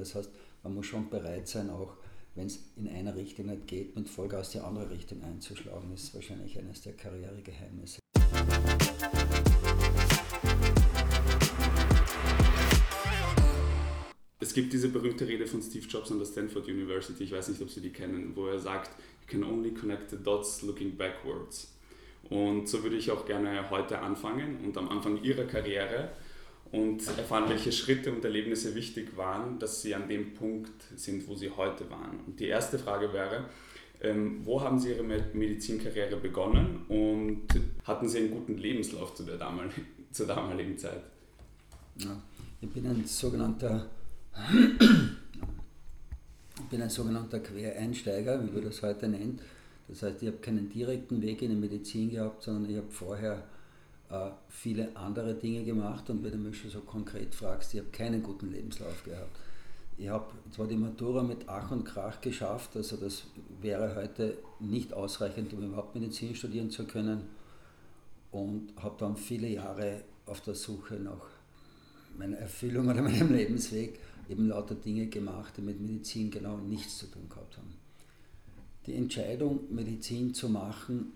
Das heißt, man muss schon bereit sein, auch wenn es in einer Richtung nicht geht, mit Vollgas die andere Richtung einzuschlagen. Ist wahrscheinlich eines der Karrieregeheimnisse. Es gibt diese berühmte Rede von Steve Jobs an der Stanford University, ich weiß nicht, ob Sie die kennen, wo er sagt, you can only connect the dots looking backwards. Und so würde ich auch gerne heute anfangen und am Anfang Ihrer Karriere und erfahren, welche Schritte und Erlebnisse wichtig waren, dass Sie an dem Punkt sind, wo Sie heute waren. Und die erste Frage wäre, ähm, wo haben Sie Ihre Medizinkarriere begonnen und hatten Sie einen guten Lebenslauf zu der damaligen, zur damaligen Zeit? Ja, ich bin ein sogenannter ich bin ein sogenannter Quereinsteiger, wie man das heute nennt. Das heißt, ich habe keinen direkten Weg in die Medizin gehabt, sondern ich habe vorher viele andere Dinge gemacht und wenn du mich schon so konkret fragst, ich habe keinen guten Lebenslauf gehabt. Ich habe zwar die Matura mit Ach und Krach geschafft, also das wäre heute nicht ausreichend, um überhaupt Medizin studieren zu können und habe dann viele Jahre auf der Suche nach meiner Erfüllung oder meinem Lebensweg eben lauter Dinge gemacht, die mit Medizin genau nichts zu tun gehabt haben. Die Entscheidung, Medizin zu machen,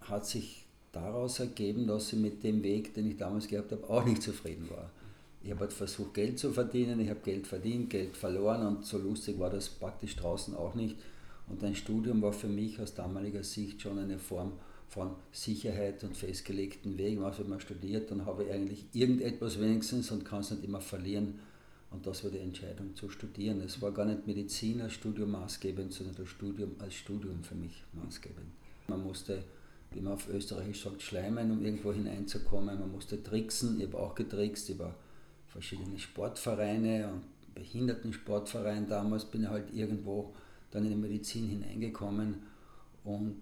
hat sich daraus ergeben, dass ich mit dem Weg, den ich damals gehabt habe, auch nicht zufrieden war. Ich habe halt versucht, Geld zu verdienen, ich habe Geld verdient, Geld verloren und so lustig war das praktisch draußen auch nicht. Und ein Studium war für mich aus damaliger Sicht schon eine Form von Sicherheit und festgelegten Wegen. Also wenn man studiert, dann habe ich eigentlich irgendetwas wenigstens und kann es nicht immer verlieren. Und das war die Entscheidung zu studieren. Es war gar nicht Medizin als Studium maßgebend, sondern das Studium als Studium für mich maßgebend. Man musste wie man auf Österreichisch sagt, schleimen, um irgendwo hineinzukommen. Man musste tricksen, ich habe auch getrickst über verschiedene Sportvereine und Behindertensportverein damals bin ich halt irgendwo dann in die Medizin hineingekommen und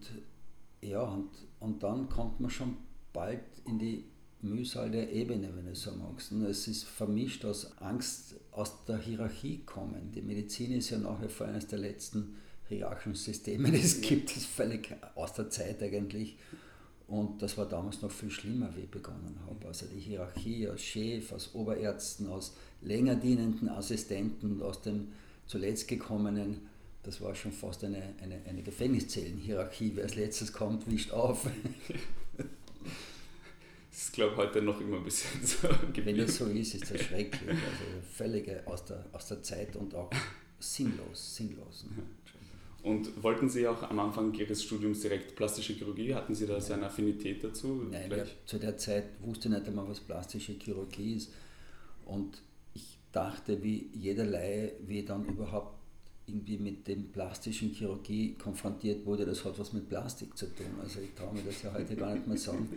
ja, und, und dann kommt man schon bald in die Mühsal der Ebene, wenn du so magst. Und es ist vermischt aus Angst aus der Hierarchie kommen. Die Medizin ist ja nach wie vor eines der letzten hierarchischen Systeme, die es gibt, ist völlig aus der Zeit eigentlich. Und das war damals noch viel schlimmer, wie ich begonnen habe. Also die Hierarchie aus Chef, aus Oberärzten, aus länger dienenden Assistenten, aus dem zuletzt gekommenen, das war schon fast eine, eine, eine Gefängniszellenhierarchie. Wer als letztes kommt, wischt auf. Das ist, glaube ich, heute noch immer ein bisschen so. Wenn das so ist, ist das schrecklich. Also völlig aus der, aus der Zeit und auch sinnlos. sinnlos. Ne? Und wollten Sie auch am Anfang Ihres Studiums direkt plastische Chirurgie? Hatten Sie da so eine Affinität dazu? Nein, ja, zu der Zeit wusste ich nicht einmal, was plastische Chirurgie ist. Und ich dachte, wie jeder Laie, wie dann überhaupt irgendwie mit dem plastischen Chirurgie konfrontiert wurde, das hat was mit Plastik zu tun. Also ich traue mir das ja heute gar nicht mehr sagen.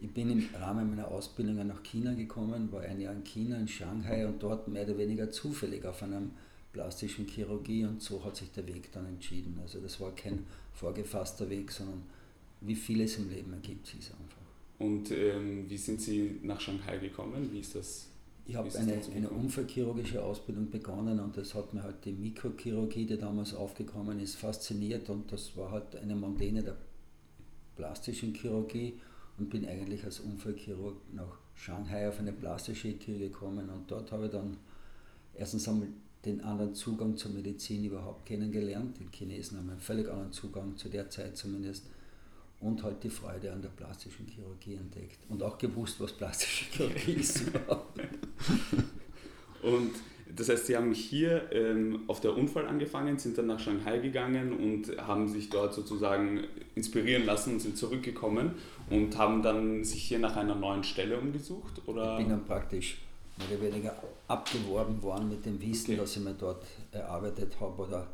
Ich bin im Rahmen meiner Ausbildung nach China gekommen, war ein Jahr in China, in Shanghai und dort mehr oder weniger zufällig auf einem plastischen Chirurgie und so hat sich der Weg dann entschieden. Also das war kein vorgefasster Weg, sondern wie vieles im Leben ergibt sich einfach. Und ähm, wie sind Sie nach Shanghai gekommen? Wie ist das? Ich habe eine, eine unfallchirurgische Ausbildung begonnen und das hat mir halt die Mikrochirurgie, die damals aufgekommen ist, fasziniert und das war halt eine Mondäne der plastischen Chirurgie und bin eigentlich als Unfallchirurg nach Shanghai auf eine plastische Chirurgie gekommen und dort habe ich dann erstens einmal den anderen Zugang zur Medizin überhaupt kennengelernt. Die Chinesen haben einen völlig anderen Zugang zu der Zeit zumindest und halt die Freude an der plastischen Chirurgie entdeckt und auch gewusst, was plastische Chirurgie ist und das heißt, Sie haben hier ähm, auf der Unfall angefangen, sind dann nach Shanghai gegangen und haben sich dort sozusagen inspirieren lassen und sind zurückgekommen und haben dann sich hier nach einer neuen Stelle umgesucht? Oder? Ich bin dann praktisch mehr oder weniger abgeworben worden mit dem Wissen, okay. das ich mir dort erarbeitet habe. Oder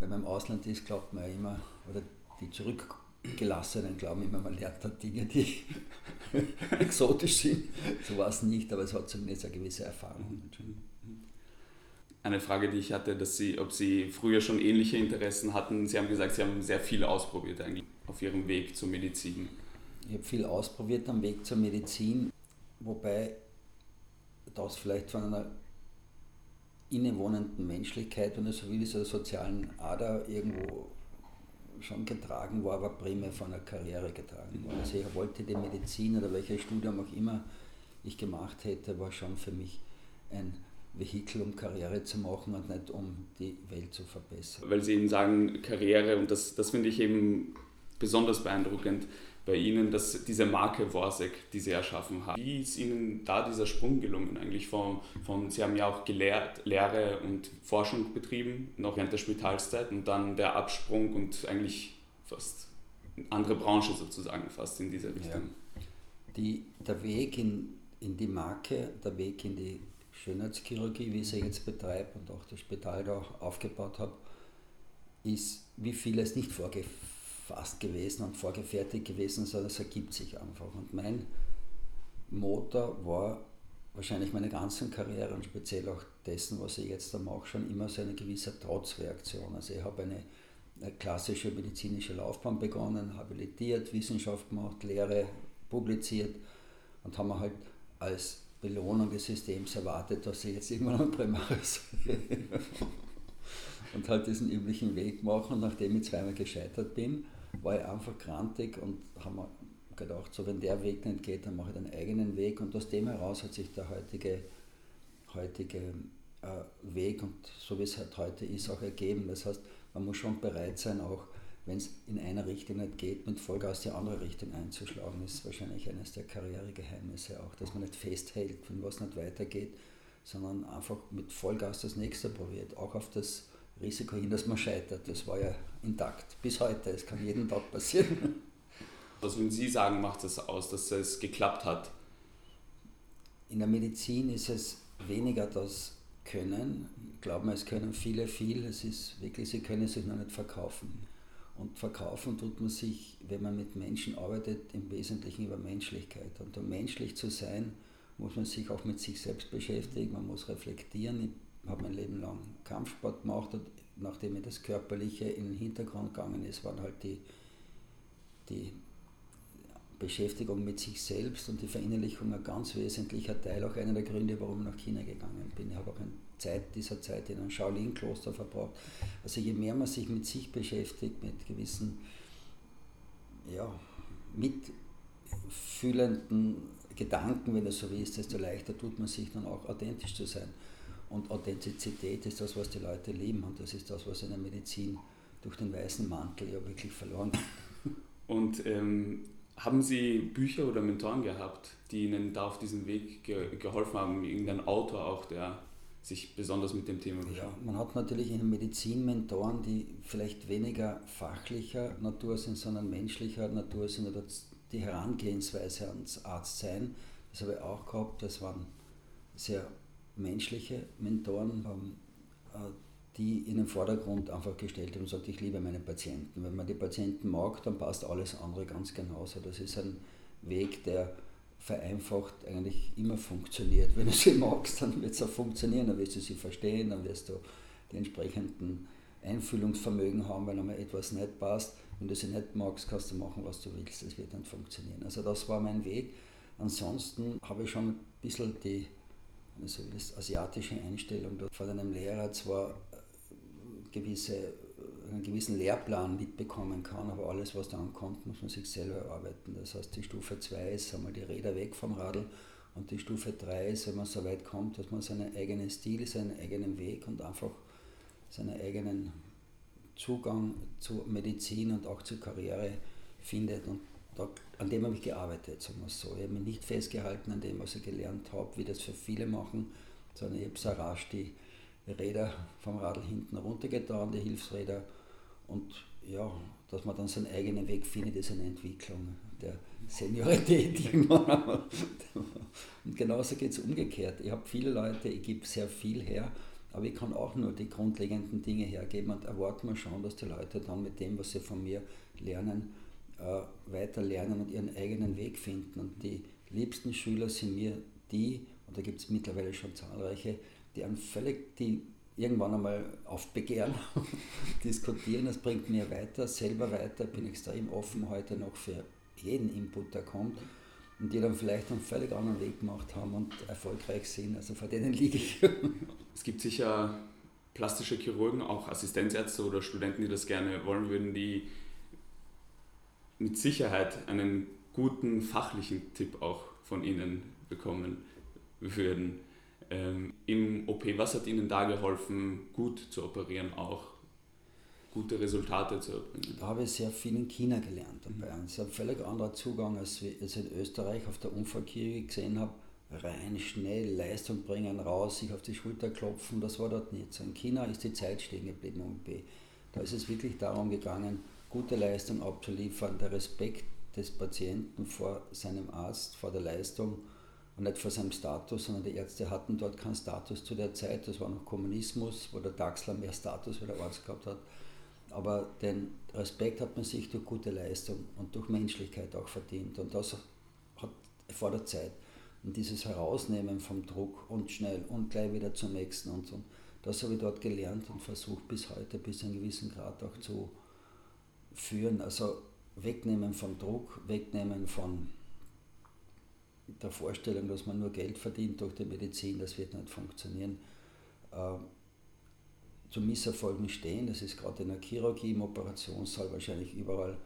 wenn man im Ausland ist, glaubt man ja immer, oder die Zurückgelassenen glauben immer, man lernt da Dinge, die exotisch sind. So war es nicht, aber es hat zumindest eine gewisse Erfahrung. Eine Frage, die ich hatte, dass Sie, ob Sie früher schon ähnliche Interessen hatten. Sie haben gesagt, Sie haben sehr viel ausprobiert eigentlich auf Ihrem Weg zur Medizin. Ich habe viel ausprobiert am Weg zur Medizin, wobei das vielleicht von einer innewohnenden Menschlichkeit, wenn er so will, dieser sozialen Ader irgendwo schon getragen war, aber primär von einer Karriere getragen war. Also ich wollte die Medizin oder welches Studium auch immer ich gemacht hätte, war schon für mich ein Vehikel, um Karriere zu machen und nicht um die Welt zu verbessern. Weil Sie eben sagen, Karriere, und das, das finde ich eben besonders beeindruckend bei Ihnen, dass diese Marke Worsek, die Sie erschaffen haben. Wie ist Ihnen da dieser Sprung gelungen eigentlich? Von, von, Sie haben ja auch gelehrt, Lehre und Forschung betrieben, noch während der Spitalszeit und dann der Absprung und eigentlich fast andere Branche sozusagen fast in diese Richtung. Ja. Die, der Weg in, in die Marke, der Weg in die Schönheitschirurgie, wie ich sie jetzt betreibe und auch das Spital da aufgebaut habe, ist wie vieles nicht vorgefasst gewesen und vorgefertigt gewesen, sondern es ergibt sich einfach. Und mein Motor war wahrscheinlich meine ganze Karriere und speziell auch dessen, was ich jetzt da mache, schon immer so eine gewisse Trotzreaktion. Also ich habe eine, eine klassische medizinische Laufbahn begonnen, habilitiert, Wissenschaft gemacht, Lehre publiziert und haben halt als Belohnung des Systems erwartet, dass ich jetzt irgendwann ein Primaris und halt diesen üblichen Weg machen. Nachdem ich zweimal gescheitert bin, war ich einfach krantig und haben mir gedacht, so wenn der Weg nicht geht, dann mache ich den eigenen Weg. Und aus dem heraus hat sich der heutige, heutige äh, Weg und so wie es halt heute ist, auch ergeben. Das heißt, man muss schon bereit sein, auch wenn es in einer Richtung nicht geht, mit Vollgas die andere Richtung einzuschlagen, ist wahrscheinlich eines der Karrieregeheimnisse auch, dass man nicht festhält, wenn was nicht weitergeht, sondern einfach mit Vollgas das nächste probiert, auch auf das Risiko hin, dass man scheitert. Das war ja intakt bis heute, es kann jeden Tag passieren. Was würden Sie sagen, macht es das aus, dass es geklappt hat? In der Medizin ist es weniger das Können. Ich glaube, es können viele viel. Es ist wirklich, sie können sich noch nicht verkaufen. Und verkaufen tut man sich, wenn man mit Menschen arbeitet, im Wesentlichen über Menschlichkeit. Und um menschlich zu sein, muss man sich auch mit sich selbst beschäftigen, man muss reflektieren. Habe mein Leben lang Kampfsport gemacht und nachdem mir das Körperliche in den Hintergrund gegangen ist, waren halt die, die Beschäftigung mit sich selbst und die Verinnerlichung ein ganz wesentlicher Teil, auch einer der Gründe, warum ich nach China gegangen bin. Ich habe auch ein Zeit dieser Zeit in einem Shaolin-Kloster verbracht. Also je mehr man sich mit sich beschäftigt, mit gewissen, ja, mitfühlenden Gedanken, wenn es so ist, desto leichter tut man sich dann auch authentisch zu sein. Und Authentizität ist das, was die Leute lieben und das ist das, was in der Medizin durch den weißen Mantel ja wirklich verloren geht. Und ähm, haben Sie Bücher oder Mentoren gehabt, die Ihnen da auf diesem Weg ge geholfen haben? Irgendein Autor auch, der sich besonders mit dem Thema beschäftigt? Ja, man hat natürlich in der Medizin Mentoren, die vielleicht weniger fachlicher Natur sind, sondern menschlicher Natur sind oder die Herangehensweise ans Arztsein. Das habe ich auch gehabt. Das waren sehr menschliche Mentoren, äh, die in den Vordergrund einfach gestellt haben und sagt, ich liebe meine Patienten. Wenn man die Patienten mag, dann passt alles andere ganz genauso. Das ist ein Weg, der vereinfacht eigentlich immer funktioniert. Wenn du sie magst, dann wird es auch funktionieren, dann wirst du sie verstehen, dann wirst du die entsprechenden Einfühlungsvermögen haben, wenn einmal etwas nicht passt. Wenn du sie nicht magst, kannst du machen, was du willst, es wird dann funktionieren. Also das war mein Weg. Ansonsten habe ich schon ein bisschen die also das asiatische Einstellung von einem Lehrer zwar gewisse, einen gewissen Lehrplan mitbekommen kann, aber alles, was dann kommt, muss man sich selber erarbeiten. Das heißt, die Stufe 2 ist einmal die Räder weg vom Radl und die Stufe 3 ist, wenn man so weit kommt, dass man seinen eigenen Stil, seinen eigenen Weg und einfach seinen eigenen Zugang zur Medizin und auch zur Karriere findet. Und da, an dem habe ich gearbeitet, sagen wir es so. Ich habe mich nicht festgehalten an dem, was ich gelernt habe, wie das für viele machen, sondern ich habe so rasch die Räder vom Radl hinten runtergetan, die Hilfsräder. Und ja, dass man dann seinen eigenen Weg findet, ist eine Entwicklung der Seniorität. und genauso geht es umgekehrt. Ich habe viele Leute, ich gebe sehr viel her, aber ich kann auch nur die grundlegenden Dinge hergeben und erwarte mir schon, dass die Leute dann mit dem, was sie von mir lernen, äh, weiter lernen und ihren eigenen Weg finden. Und die liebsten Schüler sind mir die, und da gibt es mittlerweile schon zahlreiche, die einen völlig, die irgendwann einmal aufbegehren, diskutieren, das bringt mir weiter, selber weiter, bin extrem offen heute noch für jeden Input, der kommt und die dann vielleicht einen völlig anderen Weg gemacht haben und erfolgreich sind, also vor denen liege ich. es gibt sicher plastische Chirurgen, auch Assistenzärzte oder Studenten, die das gerne wollen würden, die mit Sicherheit einen guten fachlichen Tipp auch von Ihnen bekommen würden. ähm, im OP. Was hat Ihnen da geholfen, gut zu operieren, auch gute Resultate zu erbringen? Da habe ich sehr viel in China gelernt dabei. Mhm. Es ist ein völlig anderer Zugang, als ich in Österreich auf der Unfallchirurgie gesehen habe. Rein, schnell, Leistung bringen, raus, sich auf die Schulter klopfen, das war dort nicht so. In China ist die Zeit stehen geblieben im OP. Da ist es wirklich darum gegangen, gute Leistung abzuliefern, der Respekt des Patienten vor seinem Arzt, vor der Leistung und nicht vor seinem Status, sondern die Ärzte hatten dort keinen Status zu der Zeit. Das war noch Kommunismus, wo der Daxler mehr Status wie der Arzt gehabt hat. Aber den Respekt hat man sich durch gute Leistung und durch Menschlichkeit auch verdient. Und das hat vor der Zeit. Und dieses Herausnehmen vom Druck und schnell und gleich wieder zum nächsten und so. Das habe ich dort gelernt und versucht bis heute bis zu einem gewissen Grad auch zu führen. Also wegnehmen vom Druck, wegnehmen von der Vorstellung, dass man nur Geld verdient durch die Medizin, das wird nicht funktionieren. Äh, zu Misserfolgen stehen, das ist gerade in der Chirurgie, im Operationssaal wahrscheinlich überall,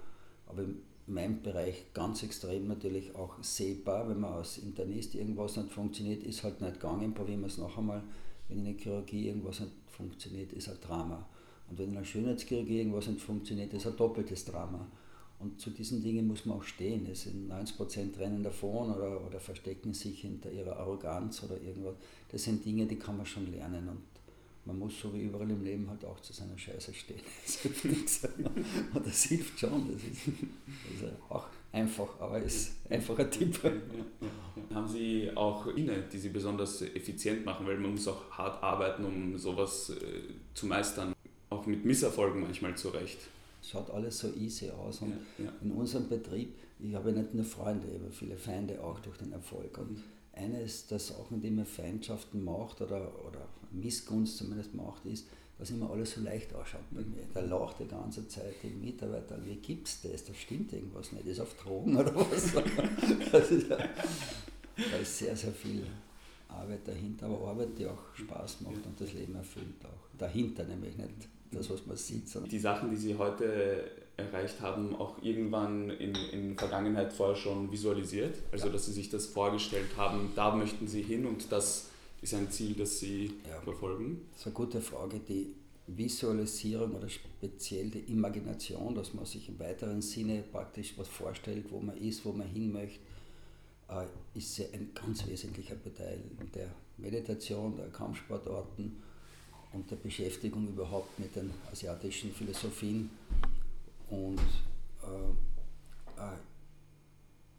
aber in meinem Bereich ganz extrem natürlich auch sehbar, wenn man als Internist irgendwas nicht funktioniert, ist halt nicht gegangen, probieren wir es noch einmal. Wenn in der Chirurgie irgendwas nicht funktioniert, ist ein Drama. Und wenn in der Schönheitschirurgie irgendwas nicht funktioniert, ist ein doppeltes Drama. Und zu diesen Dingen muss man auch stehen. Es sind 90% rennen davon oder, oder verstecken sich hinter ihrer Arroganz oder irgendwas. Das sind Dinge, die kann man schon lernen. Und man muss so wie überall im Leben halt auch zu seiner Scheiße stehen. Das hilft. Und das hilft schon. Das ist, das auch einfach, aber ist einfach ein Tipp. Haben Sie auch Dinge, die Sie besonders effizient machen, weil man muss auch hart arbeiten, um sowas äh, zu meistern, auch mit Misserfolgen manchmal zurecht schaut alles so easy aus. Und ja, ja. in unserem Betrieb, ich habe nicht nur Freunde, ich habe viele Feinde auch durch den Erfolg. Und mhm. eines der Sachen, die mir Feindschaften macht oder, oder Missgunst zumindest macht, ist, dass immer alles so leicht ausschaut bei mir. Der lacht die ganze Zeit, die Mitarbeiter, wie gibt es das? Da stimmt irgendwas nicht. Ist auf Drogen oder was? das ist, da ist sehr, sehr viel Arbeit dahinter, aber Arbeit, die auch Spaß macht und das Leben erfüllt auch. Dahinter nämlich nicht das, was man sieht. Sondern die Sachen, die Sie heute erreicht haben, auch irgendwann in, in Vergangenheit vorher schon visualisiert? Also, ja. dass Sie sich das vorgestellt haben, da möchten Sie hin und das ist ein Ziel, das Sie ja. verfolgen? Das ist eine gute Frage. Die Visualisierung oder speziell die Imagination, dass man sich im weiteren Sinne praktisch was vorstellt, wo man ist, wo man hin möchte, äh, ist ein ganz wesentlicher Teil der Meditation, der Kampfsportarten und der Beschäftigung überhaupt mit den asiatischen Philosophien. Und äh, äh,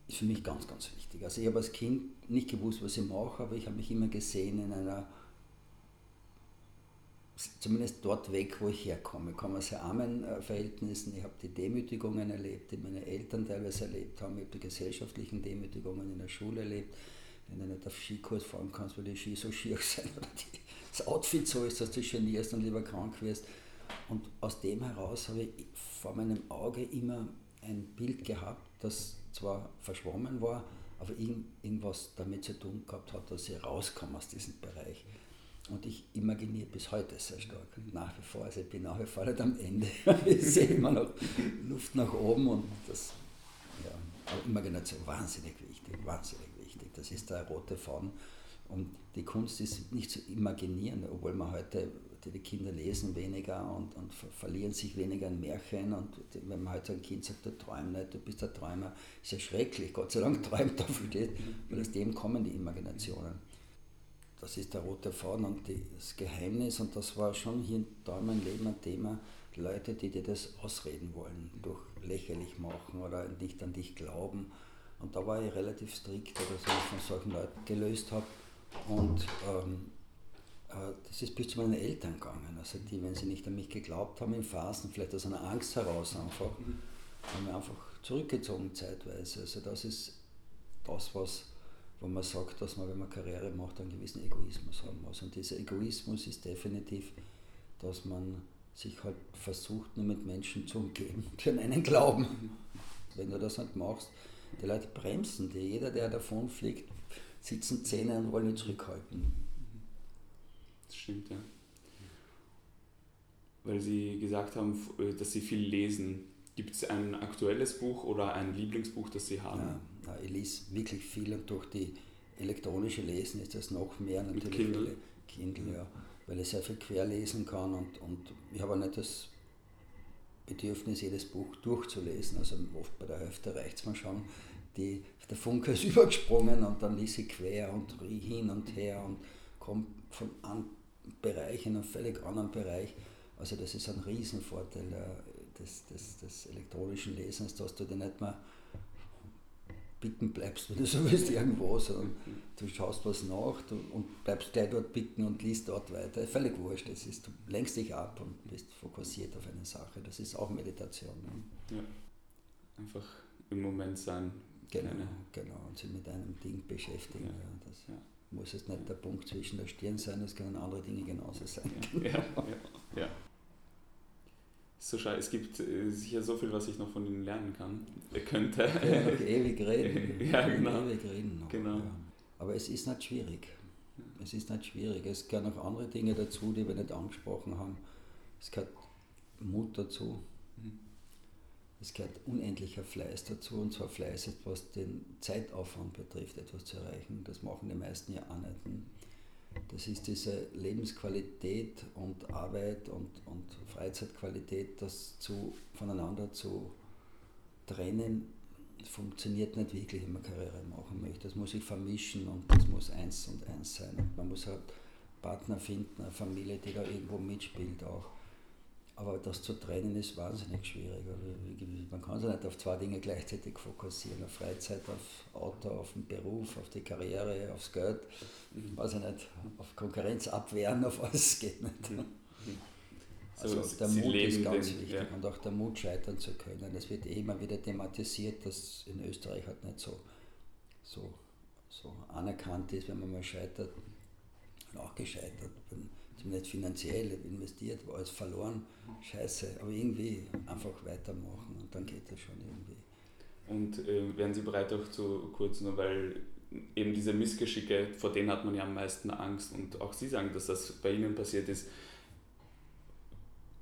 ist für mich ganz, ganz wichtig. Also ich habe als Kind nicht gewusst, was ich mache, aber ich habe mich immer gesehen in einer, zumindest dort weg, wo ich herkomme. Ich komme aus armen Verhältnissen, ich habe die Demütigungen erlebt, die meine Eltern teilweise erlebt haben, ich habe die gesellschaftlichen Demütigungen in der Schule erlebt. Wenn du nicht auf Skikurs fahren kannst, weil die Ski so schier sind oder die das Outfit so ist, dass du genierst und lieber krank wirst. Und aus dem heraus habe ich vor meinem Auge immer ein Bild gehabt, das zwar verschwommen war, aber irgendwas damit zu tun gehabt hat, dass ich rauskomme aus diesem Bereich. Und ich imaginiere bis heute sehr stark, nach wie vor. Also ich bin nach wie vor nicht am Ende. ich sehe immer noch Luft nach oben und das, ja, aber Imagination wahnsinnig wichtig, wahnsinnig wichtig. Das ist der rote Faden und die Kunst ist nicht zu imaginieren, obwohl man heute, die Kinder lesen weniger und, und verlieren sich weniger in Märchen. Und wenn man heute ein Kind sagt, du träumst nicht, du bist der Träumer, ist ja schrecklich. Gott sei Dank träumt er viel, weil aus dem kommen die Imaginationen. Das ist der rote Faden und das Geheimnis, und das war schon hier in meinem Leben ein Thema, Leute, die dir das ausreden wollen, durch lächerlich machen oder nicht an dich glauben. Und da war ich relativ strikt, dass ich von solchen Leuten gelöst habe und ähm, äh, das ist bis zu meinen Eltern gegangen. Also die, wenn sie nicht an mich geglaubt haben, in Phasen, vielleicht aus einer Angst heraus einfach, mhm. haben wir einfach zurückgezogen zeitweise. Also das ist das, was wo man sagt, dass man, wenn man Karriere macht, einen gewissen Egoismus haben muss. Und dieser Egoismus ist definitiv, dass man sich halt versucht, nur mit Menschen zu umgeben, die an einen glauben. Mhm. Wenn du das nicht machst, die Leute bremsen die. Jeder, der davon fliegt, sitzen Zähne und wollen ihn zurückhalten. Das stimmt, ja. Weil Sie gesagt haben, äh, dass Sie viel lesen. Gibt es ein aktuelles Buch oder ein Lieblingsbuch, das Sie haben? Ja, ich lese wirklich viel und durch die elektronische Lesen ist das noch mehr natürlich. Mit Kindle? Kindle, ja. Weil ich sehr viel querlesen kann und, und ich habe auch nicht das Bedürfnis, jedes Buch durchzulesen. Also oft bei der Hälfte reicht es mir schon. Die, der Funke ist übergesprungen und dann ließ ich quer und hin und her und komme von einem Bereich in einen völlig anderen Bereich. Also das ist ein Riesenvorteil äh, des, des, des elektronischen Lesens, dass du dir nicht mehr bitten bleibst, wenn du so willst, irgendwo, sondern du schaust was nach du, und bleibst gleich dort bitten und liest dort weiter. Völlig wurscht, das ist, du lenkst dich ab und bist fokussiert auf eine Sache. Das ist auch Meditation. Ne? Ja, einfach im Moment sein. Genau, genau, und sich mit einem Ding beschäftigen. Ja. Ja, das ja. muss jetzt nicht der Punkt zwischen der Stirn sein, das können andere Dinge genauso sein. Ja, ja so schade. Es gibt äh, sicher so viel, was ich noch von Ihnen lernen kann. Er könnte. Ja, noch ewig reden. ja, genau. Ewig reden noch. Genau. Ja. Aber es ist nicht schwierig. Es ist nicht schwierig. Es gehören noch andere Dinge dazu, die wir nicht angesprochen haben. Es gehört Mut dazu. Mhm. Es gehört unendlicher Fleiß dazu, und zwar Fleiß, was den Zeitaufwand betrifft, etwas zu erreichen. Das machen die meisten ja auch nicht. Das ist diese Lebensqualität und Arbeit und, und Freizeitqualität, das zu, voneinander zu trennen, funktioniert nicht wirklich, wenn man Karriere machen möchte. Das muss sich vermischen und das muss eins und eins sein. Man muss halt Partner finden, eine Familie, die da irgendwo mitspielt auch. Aber das zu trennen ist wahnsinnig schwierig. Man kann sich nicht auf zwei Dinge gleichzeitig fokussieren. Auf Freizeit, auf Auto, auf den Beruf, auf die Karriere, aufs Geld. Weiß ich nicht, auf Konkurrenz abwehren, auf alles geht nicht. Mhm. Also der Sie Mut ist ganz den, wichtig ja. und auch der Mut scheitern zu können. Es wird eh immer wieder thematisiert, dass in Österreich halt nicht so, so, so anerkannt ist, wenn man mal scheitert. Und auch gescheitert bin zumindest finanziell investiert, war alles verloren, scheiße, aber irgendwie einfach weitermachen und dann geht das schon irgendwie. Und äh, wären Sie bereit auch zu kurz, nur weil eben diese Missgeschicke, vor denen hat man ja am meisten Angst und auch Sie sagen, dass das bei Ihnen passiert ist,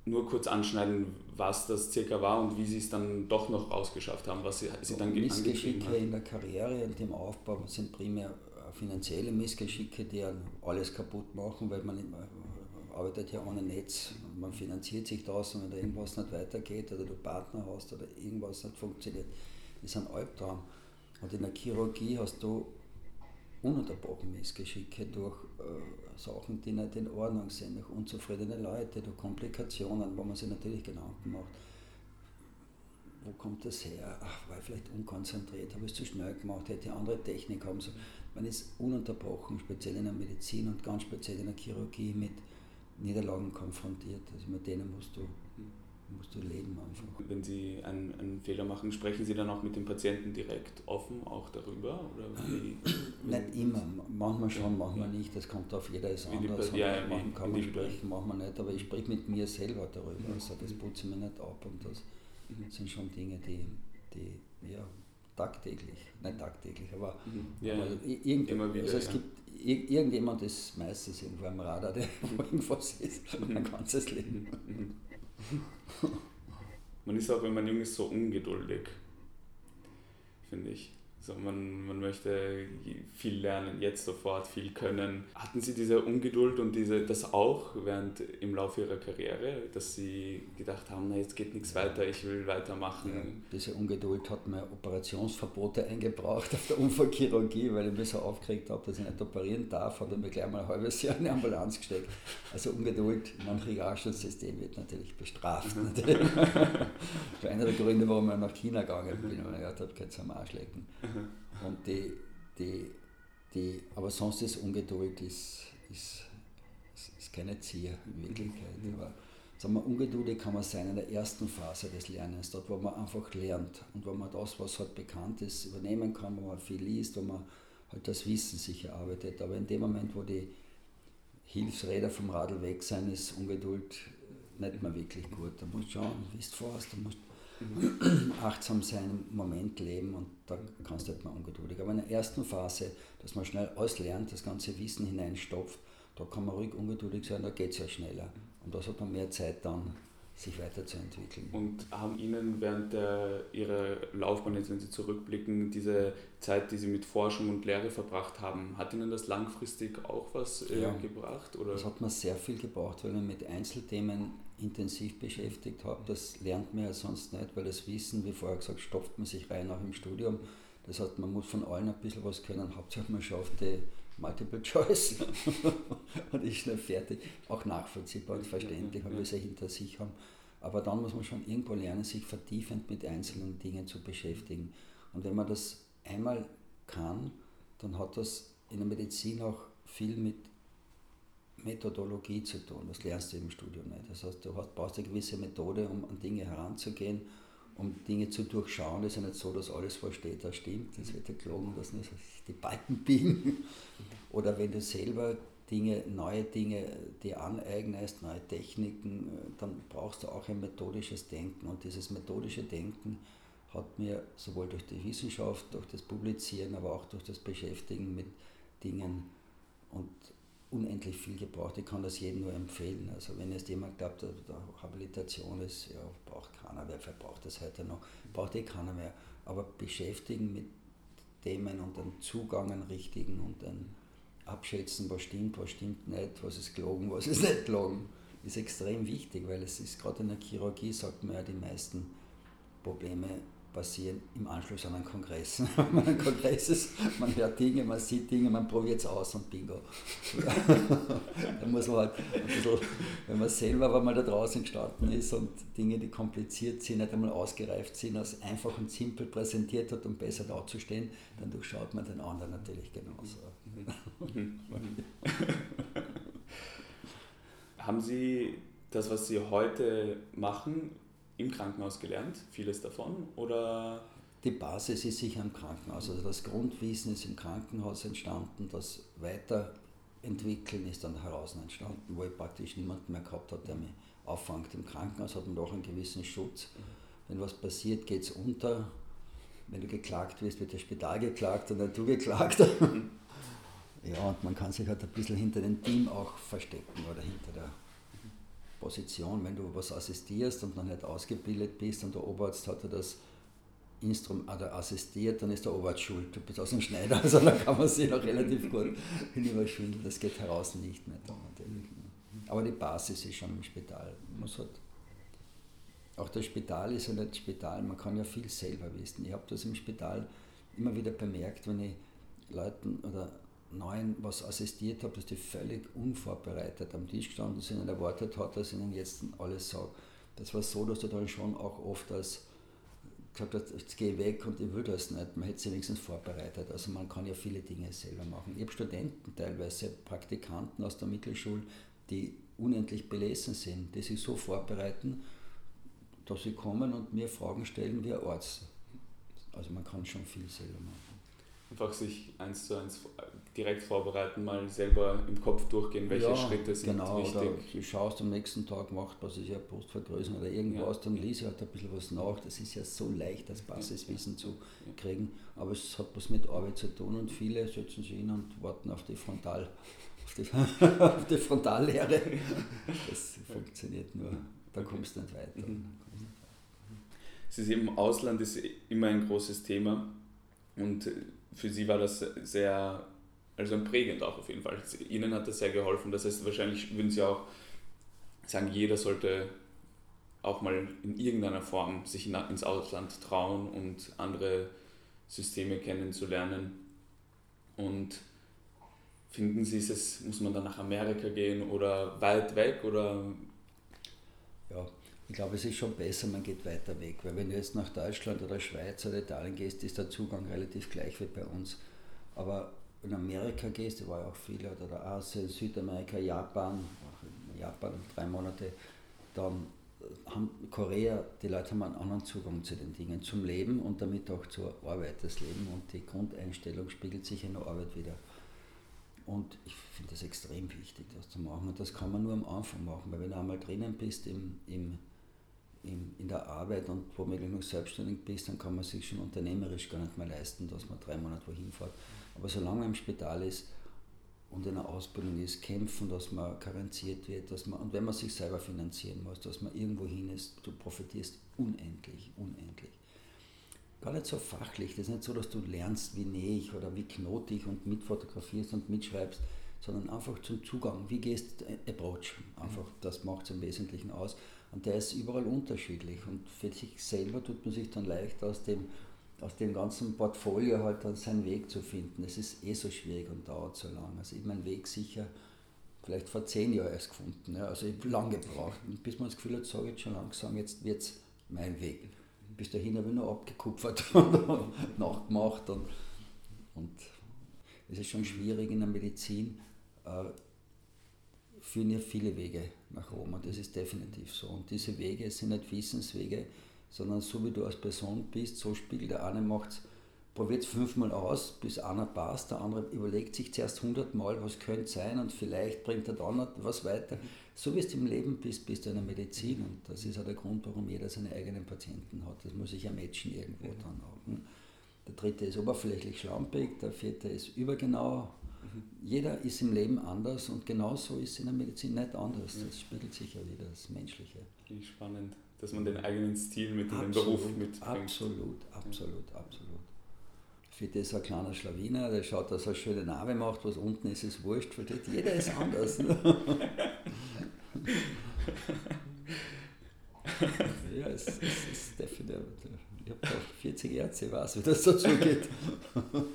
nur kurz anschneiden, was das circa war und wie Sie es dann doch noch rausgeschafft haben, was Sie, Sie dann Missgeschicke in der Karriere und im Aufbau sind primär finanzielle Missgeschicke, die alles kaputt machen, weil man arbeitet ja ohne Netz. Man finanziert sich das und wenn da irgendwas nicht weitergeht oder du Partner hast oder irgendwas nicht funktioniert, ist ein Albtraum. Und in der Chirurgie hast du ununterbrochen Missgeschicke durch äh, Sachen, die nicht in Ordnung sind, durch unzufriedene Leute, durch Komplikationen, wo man sich natürlich Gedanken macht. Wo kommt das her? Ach, war ich vielleicht unkonzentriert, habe ich es zu schnell gemacht, hätte andere Technik haben sollen. Man ist ununterbrochen, speziell in der Medizin und ganz speziell in der Chirurgie, mit Niederlagen konfrontiert. Also mit denen musst du, musst du leben einfach. Wenn Sie einen, einen Fehler machen, sprechen Sie dann auch mit dem Patienten direkt offen auch darüber? Oder wie, nicht immer, manchmal schon, manchmal nicht. Das kommt auf jeder ist anders. Die, ja, machen kann man sprechen, wir nicht. Aber ich spreche mit mir selber darüber. Also das putze ich mir nicht ab und das mhm. sind schon Dinge, die, die ja, tagtäglich, nicht tagtäglich, aber, mhm. ja, aber irgend, immer wieder, also es ja. gibt irgendjemand ist meistens irgendwo am Radar, der irgendwas ist, mein ganzes Leben. Man ist auch, wenn man jung ist, so ungeduldig, finde ich. So, man, man möchte viel lernen, jetzt sofort viel können. Hatten Sie diese Ungeduld und diese, das auch während im Laufe Ihrer Karriere, dass Sie gedacht haben, na, jetzt geht nichts weiter, ich will weitermachen? Ja, diese Ungeduld hat mir Operationsverbote eingebracht auf der Unfallchirurgie, weil ich mich so aufgeregt habe, dass ich nicht operieren darf, hat er mir gleich mal ein halbes Jahr in die Ambulanz gesteckt. Also Ungeduld in einem Triagensystem wird natürlich bestraft. Natürlich. das war einer der Gründe, warum ich nach China gegangen bin, weil ich gedacht habe, geht es am Arsch lecken. Und die, die, die, aber sonst ist Ungeduld ist, ist, ist keine Zier in Wirklichkeit. Mhm. Aber sagen wir, ungeduldig kann man sein in der ersten Phase des Lernens, dort wo man einfach lernt und wo man das, was halt bekannt ist, übernehmen kann, wo man viel liest, wo man halt das Wissen sich erarbeitet. Aber in dem Moment, wo die Hilfsräder vom Radl weg sein, ist Ungeduld nicht mehr wirklich gut. Da musst du schauen, wie es vorhast, da musst mhm. achtsam sein, im Moment leben und da kannst du halt mal ungeduldig. Aber in der ersten Phase, dass man schnell auslernt, das ganze Wissen hineinstopft, da kann man ruhig ungeduldig sein, da geht es ja schneller. Und da hat man mehr Zeit dann, sich weiterzuentwickeln. Und haben Ihnen während der, Ihrer Laufbahn, jetzt wenn Sie zurückblicken, diese Zeit, die Sie mit Forschung und Lehre verbracht haben, hat Ihnen das langfristig auch was äh, ja, gebracht? Oder? Das hat mir sehr viel gebraucht, weil man mit Einzelthemen intensiv beschäftigt hat. Das lernt man ja sonst nicht, weil das Wissen, wie vorher gesagt, stopft man sich rein auch im Studium. Das heißt, man muss von allen ein bisschen was können. Hauptsache man schafft die Multiple Choice und ist schnell fertig. Auch nachvollziehbar und verständlich, weil wir es hinter sich haben. Aber dann muss man schon irgendwo lernen, sich vertiefend mit einzelnen Dingen zu beschäftigen. Und wenn man das einmal kann, dann hat das in der Medizin auch viel mit Methodologie zu tun. Das lernst du im Studium nicht. Das heißt, du brauchst eine gewisse Methode, um an Dinge heranzugehen, um Dinge zu durchschauen. Es ist ja nicht so, dass alles, was steht, da stimmt. Das wird ja gelogen, dass nur die Balken biegen. Oder wenn du selber Dinge, neue Dinge dir aneignest, neue Techniken, dann brauchst du auch ein methodisches Denken. Und dieses methodische Denken hat mir sowohl durch die Wissenschaft, durch das Publizieren, aber auch durch das Beschäftigen mit Dingen und unendlich viel gebraucht. Ich kann das jedem nur empfehlen. Also wenn jetzt jemand glaubt, dass Habilitation ist, ja, braucht keiner, wer verbraucht das heute noch, braucht eh keiner mehr. Aber beschäftigen mit Themen und den Zugangen richtigen und dann abschätzen, was stimmt, was stimmt nicht, was ist gelogen, was ist nicht gelogen, ist extrem wichtig, weil es ist gerade in der Chirurgie, sagt man ja, die meisten Probleme passieren im Anschluss an einen Kongress. Wenn ein Kongress ist, man hört Dinge, man sieht Dinge, man probiert es aus und bingo. da muss man halt ein bisschen, wenn man selber aber mal da draußen gestanden ist und Dinge, die kompliziert sind, nicht einmal ausgereift sind, als einfach und simpel präsentiert hat, um besser dazustehen, dann durchschaut man den anderen natürlich genauso. Haben Sie das, was Sie heute machen, im Krankenhaus gelernt, vieles davon? Oder? Die Basis ist sicher im Krankenhaus. Also das Grundwissen ist im Krankenhaus entstanden, das Weiterentwickeln ist dann heraus entstanden, wo ich praktisch niemanden mehr gehabt habe, der mich auffängt. Im Krankenhaus hat man doch einen gewissen Schutz. Wenn was passiert, geht es unter. Wenn du geklagt wirst, wird das Spital geklagt und nicht du geklagt. ja, und man kann sich halt ein bisschen hinter dem Team auch verstecken oder hinter der Position, wenn du was assistierst und noch nicht ausgebildet bist und der Oberarzt hat dir das Instrument oder assistiert, dann ist der Oberarzt schuld. Du bist aus dem Schneider, also da kann man sich noch relativ gut hinüberschwindeln. Das geht heraus nicht mehr da natürlich. Aber die Basis ist schon im Spital. Man halt auch das Spital ist ja nicht Spital, man kann ja viel selber wissen. Ich habe das im Spital immer wieder bemerkt, wenn ich Leuten oder Neuen was assistiert habe, dass die völlig unvorbereitet am Tisch gestanden sind und erwartet hat, dass ich ihnen jetzt alles sage. Das war so, dass du dann schon auch oft als gesagt hast, jetzt geh weg und ich will das nicht. Man hätte sich wenigstens vorbereitet. Also man kann ja viele Dinge selber machen. Ich habe Studenten, teilweise Praktikanten aus der Mittelschule, die unendlich belesen sind, die sich so vorbereiten, dass sie kommen und mir Fragen stellen wie ein Arzt. Also man kann schon viel selber machen. Einfach sich eins zu eins direkt vorbereiten, mal selber im Kopf durchgehen, welche ja, Schritte sind genau, wichtig. Oder du schaust am nächsten Tag, macht was ist ja Brustvergrößern oder irgendwas, ja. dann liest halt ein bisschen was nach. Das ist ja so leicht, das Basiswissen zu kriegen, aber es hat was mit Arbeit zu tun und viele setzen sich hin und warten auf die Frontal, auf die, auf die Frontallehre. Das funktioniert nur, da kommst du nicht weiter. Mhm. Es ist eben Ausland ist immer ein großes Thema und für Sie war das sehr also prägend auch auf jeden Fall. Ihnen hat das sehr geholfen. Das heißt, wahrscheinlich würden Sie auch sagen, jeder sollte auch mal in irgendeiner Form sich ins Ausland trauen und andere Systeme kennenzulernen. Und finden Sie es, muss man dann nach Amerika gehen oder weit weg oder? Ja, ich glaube, es ist schon besser, man geht weiter weg, weil wenn du jetzt nach Deutschland oder Schweiz oder Italien gehst, ist der Zugang relativ gleich wie bei uns. Aber in Amerika gehst, da war ja auch viele, oder Asien, Südamerika, Japan, Japan drei Monate, dann haben Korea, die Leute haben einen anderen Zugang zu den Dingen, zum Leben und damit auch zur Arbeit. Das Leben und die Grundeinstellung spiegelt sich in der Arbeit wieder. Und ich finde das extrem wichtig, das zu machen. Und das kann man nur am Anfang machen, weil wenn du einmal drinnen bist im, im, im, in der Arbeit und womöglich noch selbstständig bist, dann kann man sich schon unternehmerisch gar nicht mehr leisten, dass man drei Monate wohin fährt. Aber solange man im Spital ist, und in der Ausbildung ist, kämpfen, dass man karenziert wird, dass man, und wenn man sich selber finanzieren muss, dass man irgendwo hin ist, du profitierst unendlich, unendlich. Gar nicht so fachlich, das ist nicht so, dass du lernst, wie nähe ich oder wie knote ich und mitfotografierst und mitschreibst, sondern einfach zum Zugang, wie gehst du approach, einfach, das macht es im Wesentlichen aus. Und der ist überall unterschiedlich und für sich selber tut man sich dann leicht aus dem aus dem ganzen Portfolio halt dann seinen Weg zu finden. Das ist eh so schwierig und dauert so lang. Also ich meinen Weg sicher vielleicht vor zehn Jahren erst gefunden. Ja. Also ich habe lange gebraucht. Bis man das Gefühl hat, sage ich jetzt schon langsam, jetzt wird es mein Weg. Bis dahin habe ich nur abgekupfert und nachgemacht. Und, und es ist schon schwierig in der Medizin. Äh, führen ja viele Wege nach Rom und das ist definitiv so. Und diese Wege sind nicht Wissenswege, sondern so wie du als Person bist, so spiegelt der eine macht probiert es fünfmal aus, bis einer passt, der andere überlegt sich zuerst hundertmal, was könnte sein und vielleicht bringt er dann was weiter. So wie du im Leben bist, bist du in der Medizin und das ist auch der Grund, warum jeder seine eigenen Patienten hat. Das muss sich ja matchen irgendwo mhm. dann auch. Ne? Der dritte ist oberflächlich schlampig, der vierte ist übergenau. Mhm. Jeder ist im Leben anders und genauso ist es in der Medizin nicht anders. Das spiegelt sich ja wieder, das Menschliche. Spannend dass man den eigenen Stil mit in den Beruf mitbringt. Absolut, absolut, absolut. Für das ein kleiner Schlawiner, der schaut, dass er eine schöne Narbe macht, was unten ist, ist wurscht, weil jeder ist anders. Ja, es, es ist definitiv. Ich habe doch 40 Ärzte, ich weiß, wie das dazu geht.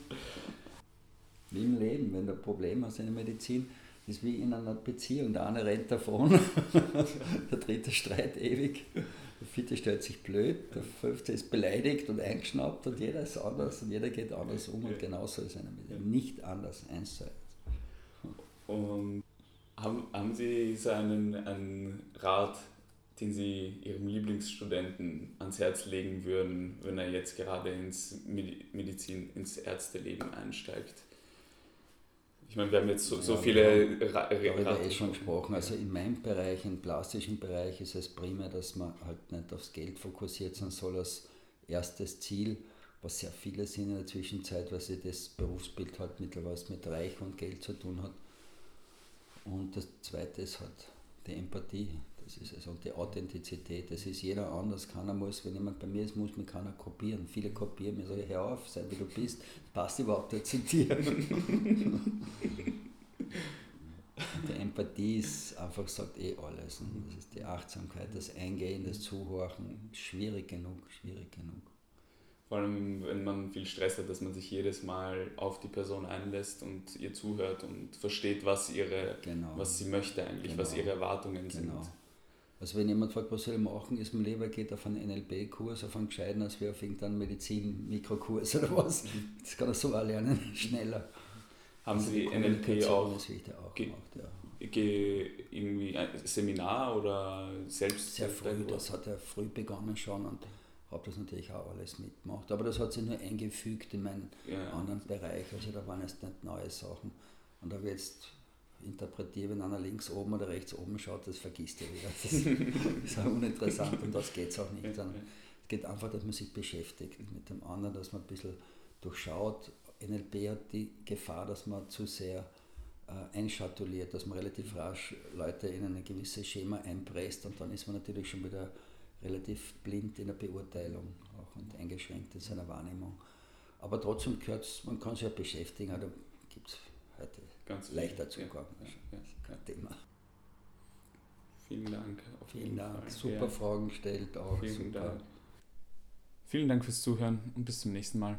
Wie im Leben, wenn du ein Problem hast in der Medizin, das ist wie in einer Beziehung. Der eine rennt davon, der dritte streit ewig, der vierte stellt sich blöd, der fünfte ist beleidigt und eingeschnappt und jeder ist anders und jeder geht anders um und genauso ist einer mit ihm. Nicht anders, eins zu eins. Und haben, haben Sie so einen, einen Rat, den Sie Ihrem Lieblingsstudenten ans Herz legen würden, wenn er jetzt gerade ins Medizin, ins Ärzteleben einsteigt? Ich meine, wir haben jetzt so, so viele. Ra darüber eh schon gesprochen. Also in meinem Bereich, im plastischen Bereich, ist es primär, dass man halt nicht aufs Geld fokussiert, sondern soll als erstes Ziel, was sehr viele sind in der Zwischenzeit, weil sich das Berufsbild halt mittlerweile mit Reich und Geld zu tun hat. Und das zweite ist halt die Empathie. Das ist. Und die Authentizität, das ist jeder anders. Keiner muss, wenn jemand bei mir ist, muss mich keiner kopieren. Viele kopieren mir, sage ich, hör auf, sei wie du bist, passt überhaupt nicht zu dir. die Empathie ist einfach, sagt eh alles. Und das ist die Achtsamkeit, das Eingehen, das Zuhorchen, schwierig genug, schwierig genug. Vor allem, wenn man viel Stress hat, dass man sich jedes Mal auf die Person einlässt und ihr zuhört und versteht, was, ihre, genau. was sie möchte eigentlich, genau. was ihre Erwartungen genau. sind. Also wenn jemand fragt, was soll ich machen, ist mein Leber geht auf einen NLP-Kurs, auf einen gescheiten, als wie auf irgendeinen Medizin-Mikrokurs oder was. Das kann er so auch lernen, schneller. Haben also Sie NLP auch, auch ge gemacht, ja. irgendwie ein Seminar oder selbst? Sehr früh, das hat er früh begonnen schon und habe das natürlich auch alles mitgemacht. Aber das hat sich nur eingefügt in meinen ja. anderen Bereich, also da waren jetzt nicht neue Sachen. Und da habe jetzt interpretiere, wenn einer links oben oder rechts oben schaut, das vergisst er wieder. Das ist auch uninteressant und das geht es auch nicht. Sondern es geht einfach, dass man sich beschäftigt mit dem anderen, dass man ein bisschen durchschaut. NLP hat die Gefahr, dass man zu sehr äh, einschatuliert, dass man relativ rasch Leute in ein gewisses Schema einpresst und dann ist man natürlich schon wieder relativ blind in der Beurteilung auch und eingeschränkt in seiner Wahrnehmung. Aber trotzdem gehört man kann sich ja beschäftigen, da gibt es heute Ganz leichter Zugang. Ja, kein Thema. Vielen Dank. Vielen Dank. Fall. Super. Fragen gestellt auch. Vielen super. Dank. Vielen Dank fürs Zuhören und bis zum nächsten Mal.